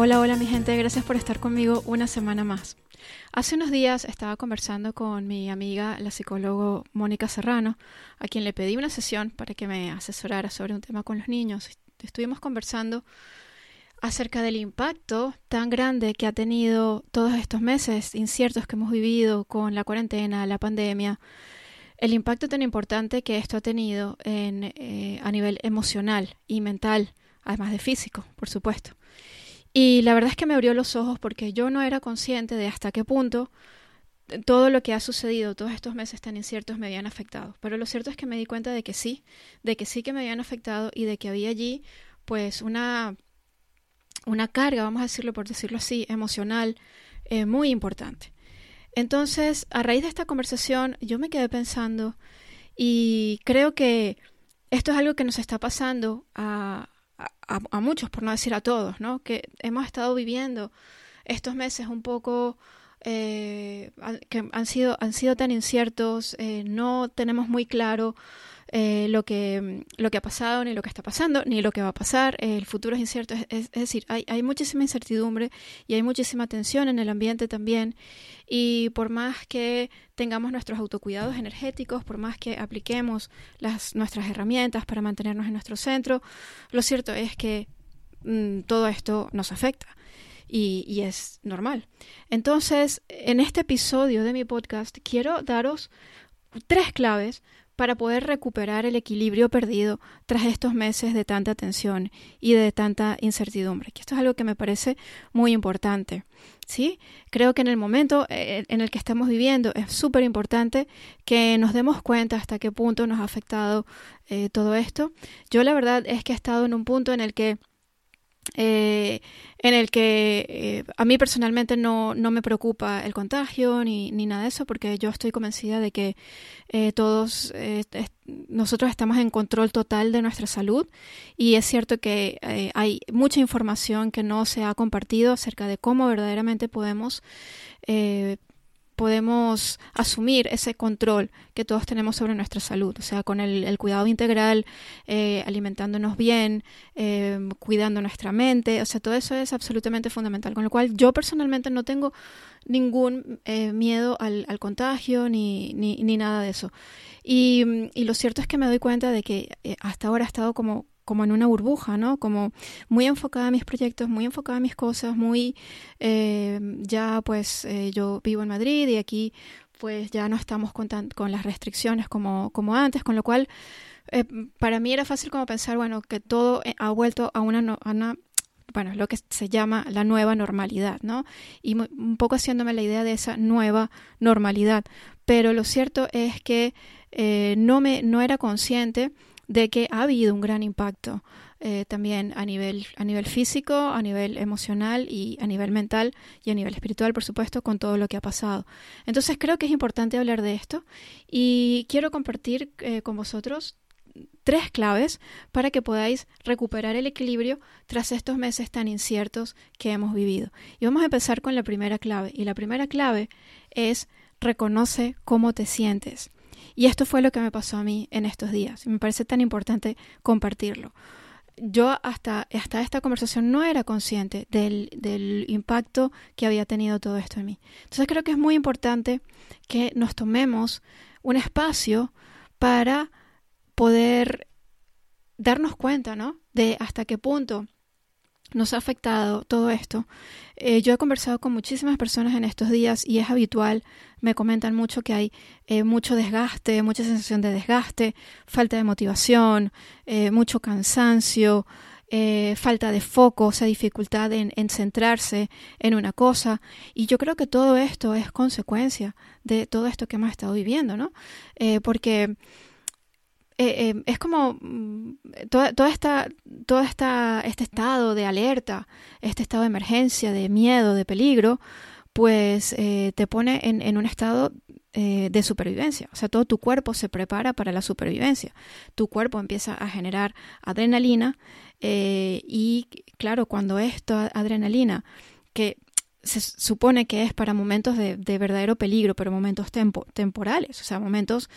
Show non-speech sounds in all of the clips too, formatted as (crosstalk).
Hola, hola mi gente, gracias por estar conmigo una semana más. Hace unos días estaba conversando con mi amiga, la psicóloga Mónica Serrano, a quien le pedí una sesión para que me asesorara sobre un tema con los niños. Estuvimos conversando acerca del impacto tan grande que ha tenido todos estos meses inciertos que hemos vivido con la cuarentena, la pandemia, el impacto tan importante que esto ha tenido en, eh, a nivel emocional y mental, además de físico, por supuesto. Y la verdad es que me abrió los ojos porque yo no era consciente de hasta qué punto todo lo que ha sucedido, todos estos meses tan inciertos me habían afectado. Pero lo cierto es que me di cuenta de que sí, de que sí que me habían afectado y de que había allí pues una, una carga, vamos a decirlo por decirlo así, emocional eh, muy importante. Entonces, a raíz de esta conversación, yo me quedé pensando y creo que esto es algo que nos está pasando a, a, muchos, por no decir a todos, ¿no? Que hemos estado viviendo estos meses un poco eh, que han sido, han sido tan inciertos, eh, no tenemos muy claro eh, lo, que, lo que ha pasado, ni lo que está pasando, ni lo que va a pasar. el futuro es incierto. Es, decir, hay, muchísima incertidumbre y hay muchísima tensión en el ambiente también. Y por más que tengamos nuestros autocuidados energéticos, por más que apliquemos las, nuestras herramientas para mantenernos en nuestro centro, lo cierto es que mm, todo esto nos afecta. Y, es normal. Entonces, en este episodio de mi podcast quiero daros tres claves para poder recuperar el equilibrio perdido tras estos meses de tanta tensión y de tanta incertidumbre. Que esto es algo que me parece muy importante. ¿sí? Creo que en el momento eh, en el que estamos viviendo es súper importante que nos demos cuenta hasta qué punto nos ha afectado eh, todo esto. Yo la verdad es que he estado en un punto en el que eh, en el que eh, a mí personalmente no, no, me preocupa el contagio ni, ni, nada de eso, porque yo estoy convencida de que eh, todos nosotros estamos en control total de nuestra salud. Y es cierto que hay mucha información que no se ha compartido acerca de cómo verdaderamente podemos podemos asumir ese control que todos tenemos sobre nuestra salud, o sea, con el, cuidado integral, eh, alimentándonos bien, eh, cuidando nuestra mente, o sea, todo eso es absolutamente fundamental, con lo cual yo personalmente no tengo ningún eh, miedo al, contagio ni, ni, nada de eso. Y, y, lo cierto es que me doy cuenta de que hasta ahora ha estado como como en una burbuja, ¿no? Como muy enfocada a mis proyectos, muy enfocada a mis cosas, muy eh, ya pues eh, yo vivo en Madrid y aquí pues ya no estamos con, con las restricciones como, antes, con lo cual eh, para mí era fácil como pensar, bueno, que todo ha vuelto a una, a bueno, lo que se llama la nueva normalidad, ¿no? Y un poco haciéndome la idea de esa nueva normalidad. Pero lo cierto es que no me no era consciente de que ha habido un gran impacto eh, también a nivel, a nivel físico, a nivel emocional y a nivel mental y a nivel espiritual, por supuesto, con todo lo que ha pasado. Entonces creo que es importante hablar de esto y quiero compartir eh, con vosotros tres claves para que podáis recuperar el equilibrio tras estos meses tan inciertos que hemos vivido. Y vamos a empezar con la primera clave. Y la primera clave es reconoce cómo te sientes. Y esto fue lo que me pasó a mí en estos días. Me parece tan importante compartirlo. Yo hasta, hasta esta conversación no era consciente del, del impacto que había tenido todo esto en mí. Entonces creo que es muy importante que nos tomemos un espacio para poder darnos cuenta, ¿no? De hasta qué punto nos ha afectado todo esto. Eh, yo he conversado con muchísimas personas en estos días y es habitual, me comentan mucho que hay eh, mucho desgaste, mucha sensación de desgaste, falta de motivación, eh, mucho cansancio, falta de foco, o sea, dificultad en, centrarse en una cosa. Y yo creo que todo esto es consecuencia de todo esto que hemos estado viviendo, ¿no? porque eh, eh, es como mm, toda, esta, todo esta, este estado de alerta, este estado de emergencia, de miedo, de peligro, pues eh, te pone en, en, un estado de supervivencia. O sea, todo tu cuerpo se prepara para la supervivencia. Tu cuerpo empieza a generar adrenalina y, claro, cuando esto, adrenalina, que se supone que es para momentos de, de verdadero peligro, pero momentos tempo, temporales, o sea, momentos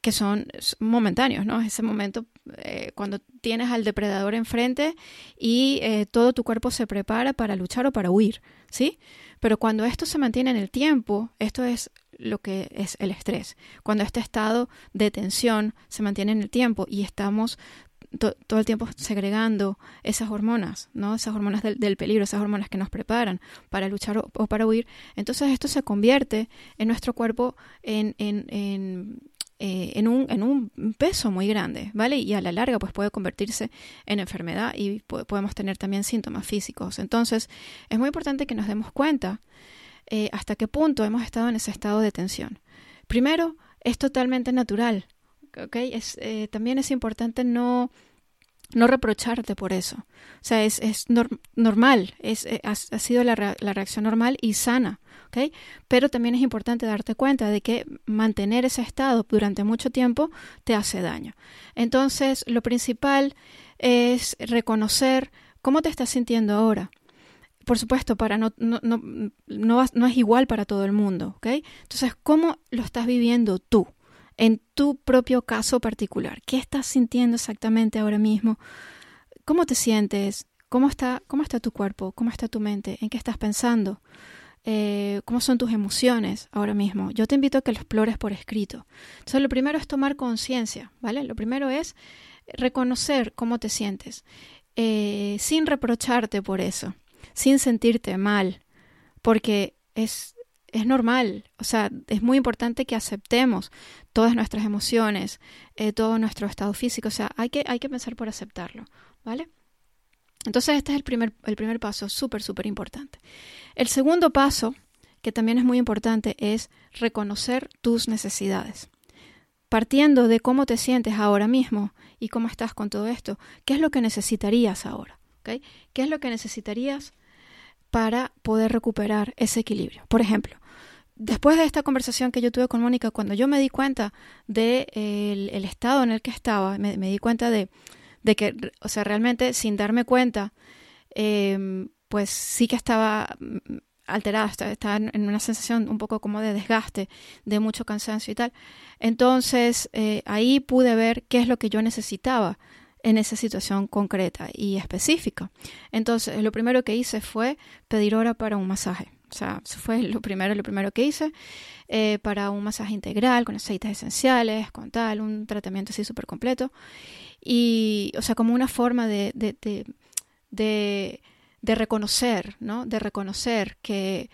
que son momentáneos, ¿no? Ese momento eh, cuando tienes al depredador enfrente y eh, todo tu cuerpo se prepara para luchar o para huir, ¿sí? Pero cuando esto se mantiene en el tiempo, esto es lo que es el estrés. Cuando este estado de tensión se mantiene en el tiempo y estamos todo el tiempo segregando esas hormonas, ¿no? Esas hormonas del, peligro, esas hormonas que nos preparan para luchar o, para huir. Entonces esto se convierte en nuestro cuerpo en, en, en eh, en, un, en un peso muy grande, ¿vale? Y a la larga pues puede convertirse en enfermedad y podemos tener también síntomas físicos. Entonces es muy importante que nos demos cuenta eh, hasta qué punto hemos estado en ese estado de tensión. Primero, es totalmente natural, ¿ok? Es, eh, también es importante no no reprocharte por eso. O sea, es, es normal, es, ha, sido la, la, reacción normal y sana. Pero también es importante darte cuenta de que mantener ese estado durante mucho tiempo te hace daño. Entonces, lo principal es reconocer cómo te estás sintiendo ahora. Por supuesto, para no, no, no, no, es igual para todo el mundo, ¿ok? Entonces, ¿cómo lo estás viviendo tú? En tu propio caso particular. ¿Qué estás sintiendo exactamente ahora mismo? ¿Cómo te sientes? ¿Cómo está, cómo está tu cuerpo? ¿Cómo está tu mente? ¿En qué estás pensando? Eh, cómo son tus emociones ahora mismo. Yo te invito a que lo explores por escrito. Entonces, lo primero es tomar conciencia, ¿vale? Lo primero es reconocer cómo te sientes, eh, sin reprocharte por eso, sin sentirte mal, porque es, es normal, o sea, es muy importante que aceptemos todas nuestras emociones, eh, todo nuestro estado físico, o sea, hay que, hay que pensar por aceptarlo, ¿vale? Entonces este es el primer, el primer paso, súper, súper importante. El segundo paso, que también es muy importante, es reconocer tus necesidades. Partiendo de cómo te sientes ahora mismo y cómo estás con todo esto, ¿qué es lo que necesitarías ahora? ¿Okay? ¿Qué es lo que necesitarías para poder recuperar ese equilibrio? Por ejemplo, después de esta conversación que yo tuve con Mónica, cuando yo me di cuenta del de el estado en el que estaba, me di cuenta de, de que, o sea, realmente sin darme cuenta, em, pues sí que estaba mm, alterada, estaba en una sensación un poco como de desgaste, de mucho cansancio y tal. Entonces eh, ahí pude ver qué es lo que yo necesitaba en esa situación concreta y específica. Entonces lo primero que hice fue pedir hora para un masaje. O sea, eso fue (laughs) lo primero, lo primero que hice eh, para un masaje integral con aceites esenciales, con tal, un tratamiento así súper completo. Y, o sea, como una forma de, de, de, de, reconocer, ¿no? De reconocer que,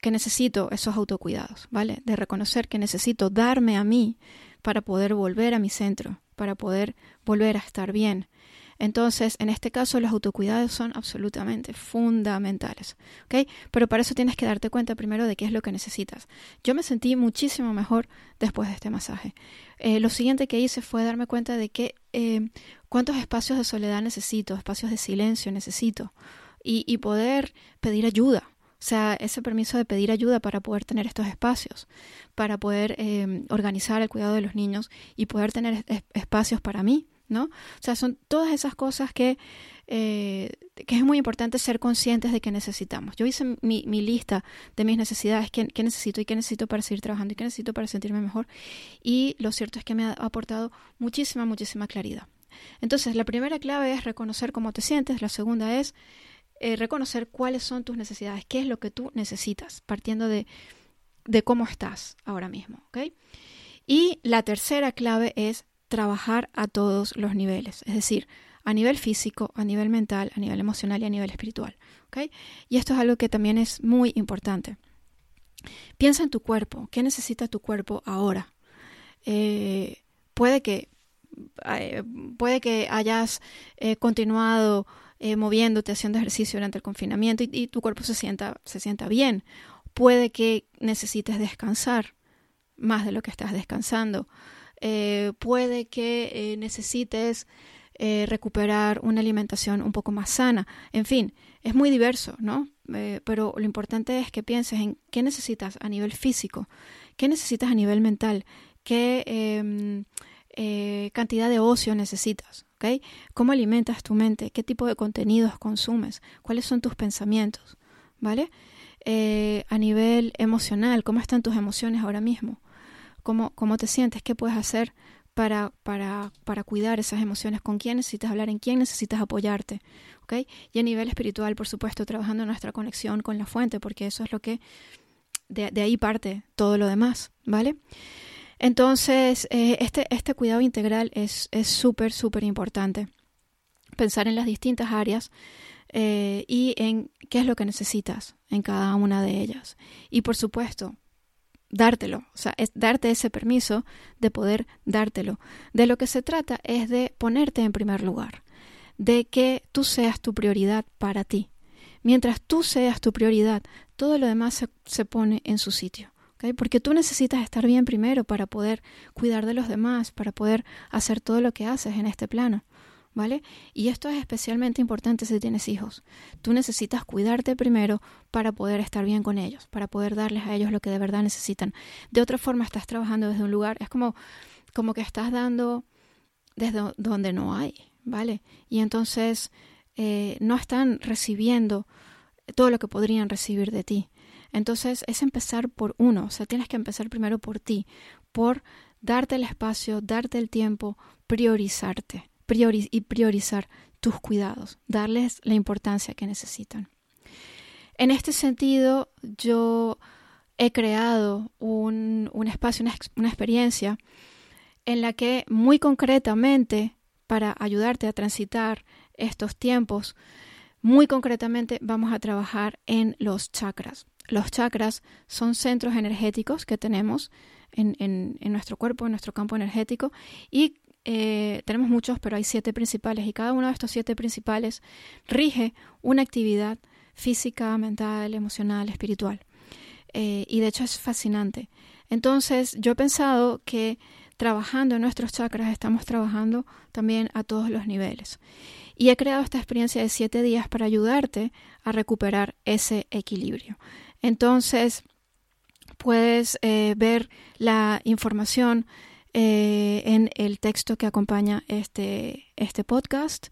que necesito esos autocuidados, ¿vale? De reconocer que necesito darme a mí para poder volver a mi centro, para poder volver a estar bien. Entonces, en este caso, los autocuidados son absolutamente fundamentales. ¿ok? Pero para eso tienes que darte cuenta primero de qué es lo que necesitas. Yo me sentí muchísimo mejor después de este masaje. Eh, lo siguiente que hice fue darme cuenta de que eh, cuántos espacios de soledad necesito, espacios de silencio necesito y, y poder pedir ayuda. O sea, ese permiso de pedir ayuda para poder tener estos espacios, para poder eh, organizar el cuidado de los niños y poder tener espacios para mí, ¿no? O sea, son todas esas cosas que, eh, que es muy importante ser conscientes de que necesitamos. Yo hice mi, lista de mis necesidades, qué, necesito y qué necesito para seguir trabajando y qué necesito para sentirme mejor. Y lo cierto es que me ha aportado muchísima, muchísima claridad. Entonces, la primera clave es reconocer cómo te sientes, la segunda es eh, reconocer cuáles son tus necesidades, qué es lo que tú necesitas, partiendo de, de cómo estás ahora mismo. Y la tercera clave es trabajar a todos los niveles, es decir, a nivel físico, a nivel mental, a nivel emocional y a nivel espiritual. Y esto es algo que también es muy importante. Piensa en tu cuerpo, ¿qué necesita tu cuerpo ahora? Eh, puede que eh, puede que hayas continuado moviéndote, haciendo ejercicio durante el confinamiento y, tu cuerpo se sienta, se sienta bien. Puede que necesites descansar más de lo que estás descansando. eh, puede que eh, necesites eh, recuperar una alimentación un poco más sana. En fin, es muy diverso, ¿no? pero lo importante es que pienses en qué necesitas a nivel físico, qué necesitas a nivel mental, qué em, cantidad de ocio necesitas, ¿ok? ¿Cómo alimentas tu mente? ¿Qué tipo de contenidos consumes? ¿Cuáles son tus pensamientos? ¿Vale? a nivel emocional, ¿cómo están tus emociones ahora mismo? ¿Cómo, cómo te sientes? ¿Qué puedes hacer para, para, para cuidar esas emociones, con quién necesitas hablar, en quién necesitas apoyarte. ¿okay? Y a nivel espiritual, por supuesto, trabajando nuestra conexión con la fuente, porque eso es lo que de, de ahí parte todo lo demás, ¿vale? Entonces, eh, este, este cuidado integral es súper, súper importante. Pensar en las distintas áreas eh, y en qué es lo que necesitas en cada una de ellas. Y por supuesto, dártelo, o sea, es darte ese permiso de poder dártelo. De lo que se trata es de ponerte en primer lugar, de que tú seas tu prioridad para ti. Mientras tú seas tu prioridad, todo lo demás se, pone en su sitio. Porque tú necesitas estar bien primero para poder cuidar de los demás, para poder hacer todo lo que haces en este plano. ¿vale? Y esto es especialmente importante si tienes hijos. Tú necesitas cuidarte primero para poder estar bien con ellos, para poder darles a ellos lo que de verdad necesitan. De otra forma, estás trabajando desde un lugar, es como, como que estás dando desde donde no hay, ¿vale? Y entonces eh, no están recibiendo todo lo que podrían recibir de ti. Entonces es empezar por uno, o sea, tienes que empezar primero por ti, por darte el espacio, darte el tiempo, priorizarte y priorizar tus cuidados, darles la importancia que necesitan. En este sentido, yo he creado un, espacio, una, experiencia en la que muy concretamente, para ayudarte a transitar estos tiempos, muy concretamente vamos a trabajar en los chakras. Los chakras son centros energéticos que tenemos en, en, en, nuestro cuerpo, en nuestro campo energético, y eh, tenemos muchos, pero hay siete principales y cada uno de estos siete principales rige una actividad física, mental, emocional, espiritual. Eh, y de hecho es fascinante. Entonces yo he pensado que trabajando en nuestros chakras estamos trabajando también a todos los niveles. Y he creado esta experiencia de siete días para ayudarte a recuperar ese equilibrio. Entonces puedes eh, ver la información eh, en el texto que acompaña este, este podcast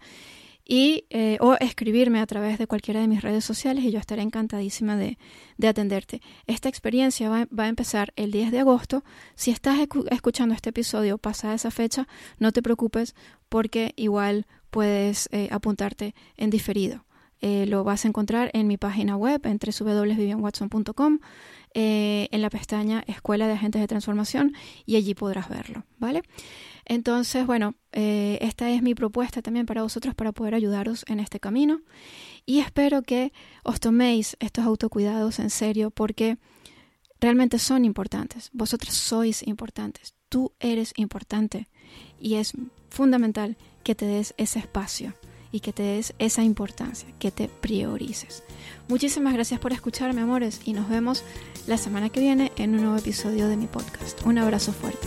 y, eh, o escribirme a través de cualquiera de mis redes sociales y yo estaré encantadísima de, de atenderte. Esta experiencia va, va, a empezar el 10 de agosto. Si estás escuchando este episodio pasada esa fecha, no te preocupes porque igual puedes apuntarte en diferido. Lo vas a encontrar en mi página web en www.vivianwatson.com eh, en la pestaña Escuela de Agentes de Transformación y allí podrás verlo, ¿vale? Entonces, bueno, eh, esta es mi propuesta también para vosotros para poder ayudaros en este camino y espero que os toméis estos autocuidados en serio porque realmente son importantes. Vosotros sois importantes, tú eres importante y es fundamental que te des ese espacio y que te des esa importancia, que te priorices. Muchísimas gracias por escucharme, amores, y nos vemos la semana que viene en un nuevo episodio de mi podcast. Un abrazo fuerte.